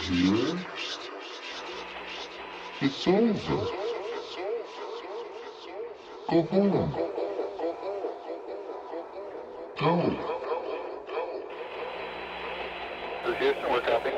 here. It's over. Go home. Go. Houston, we're copy.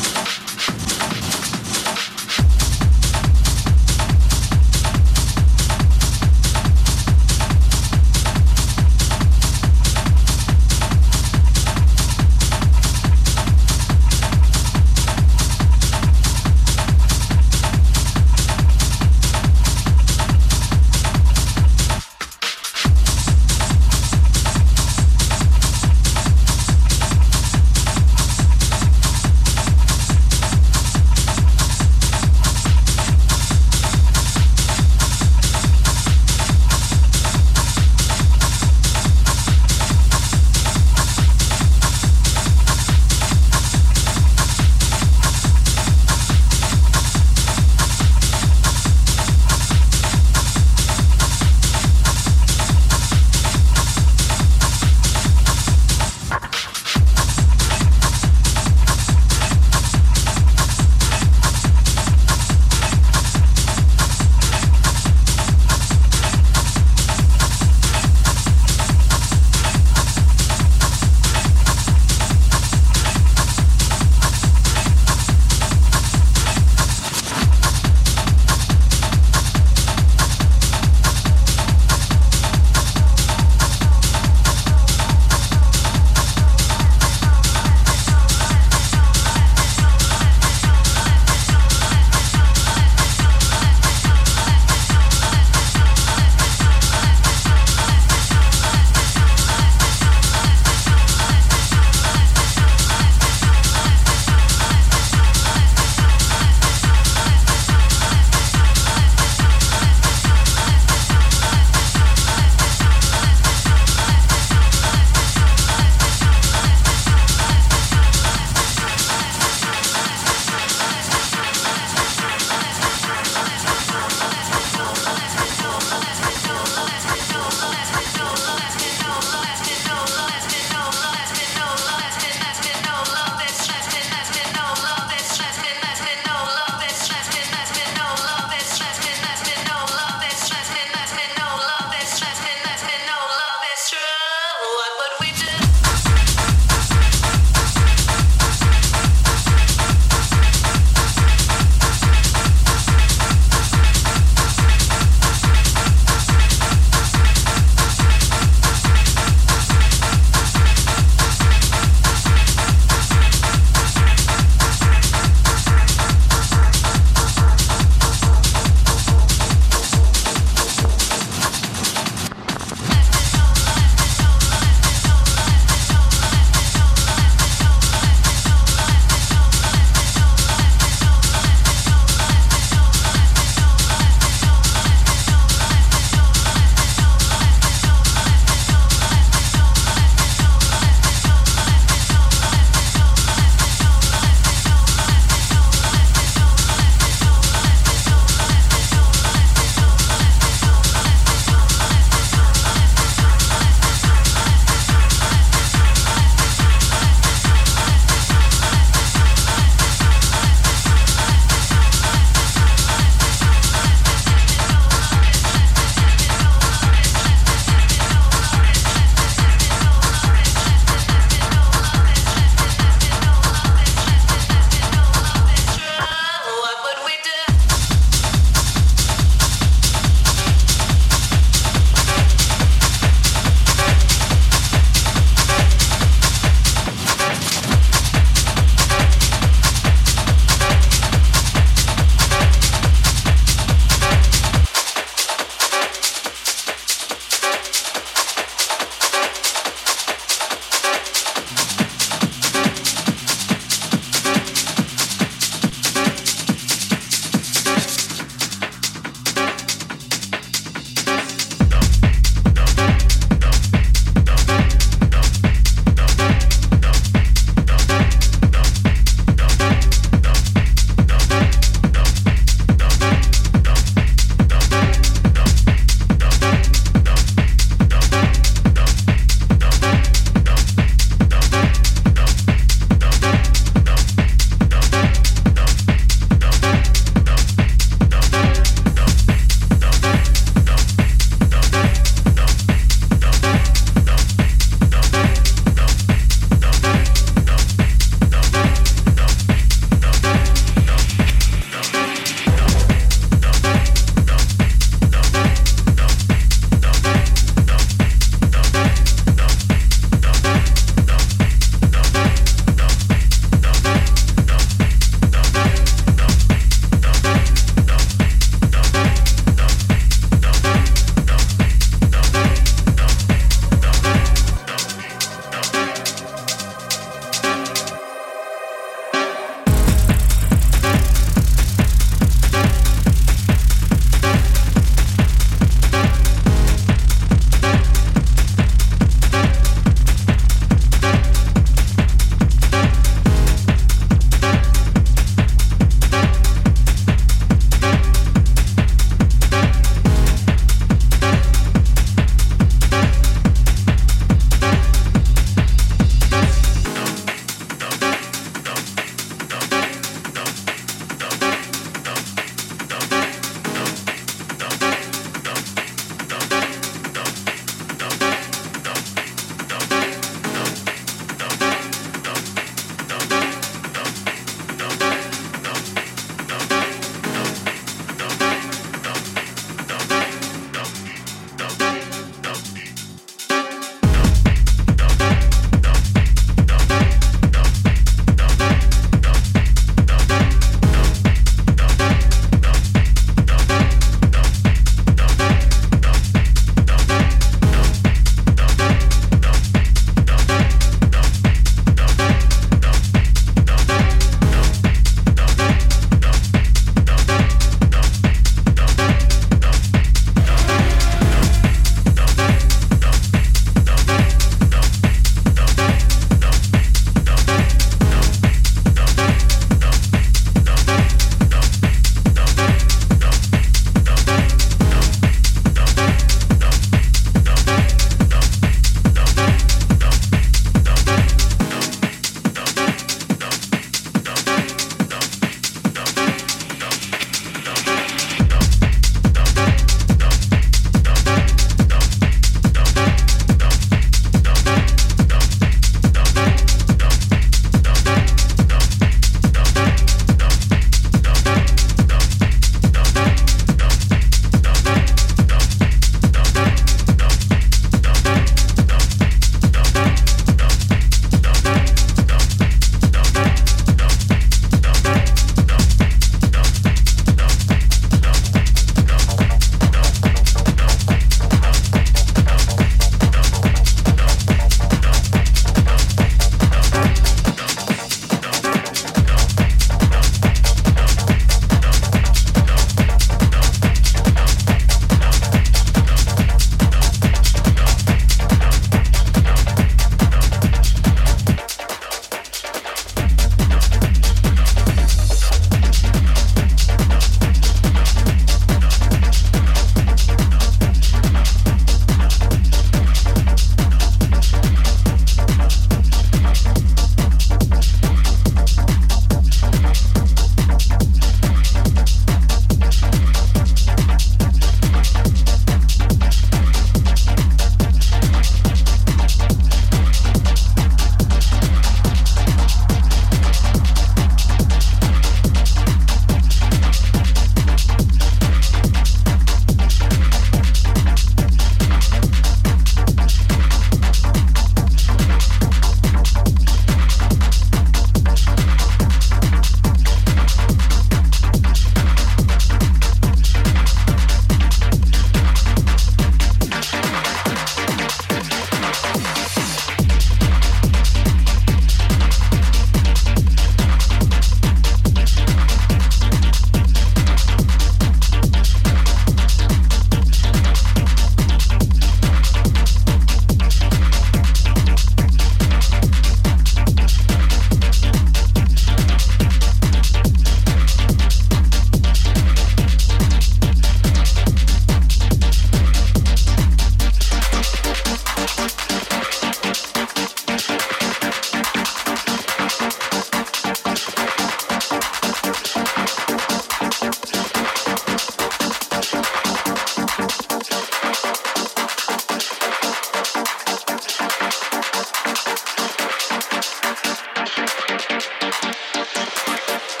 thank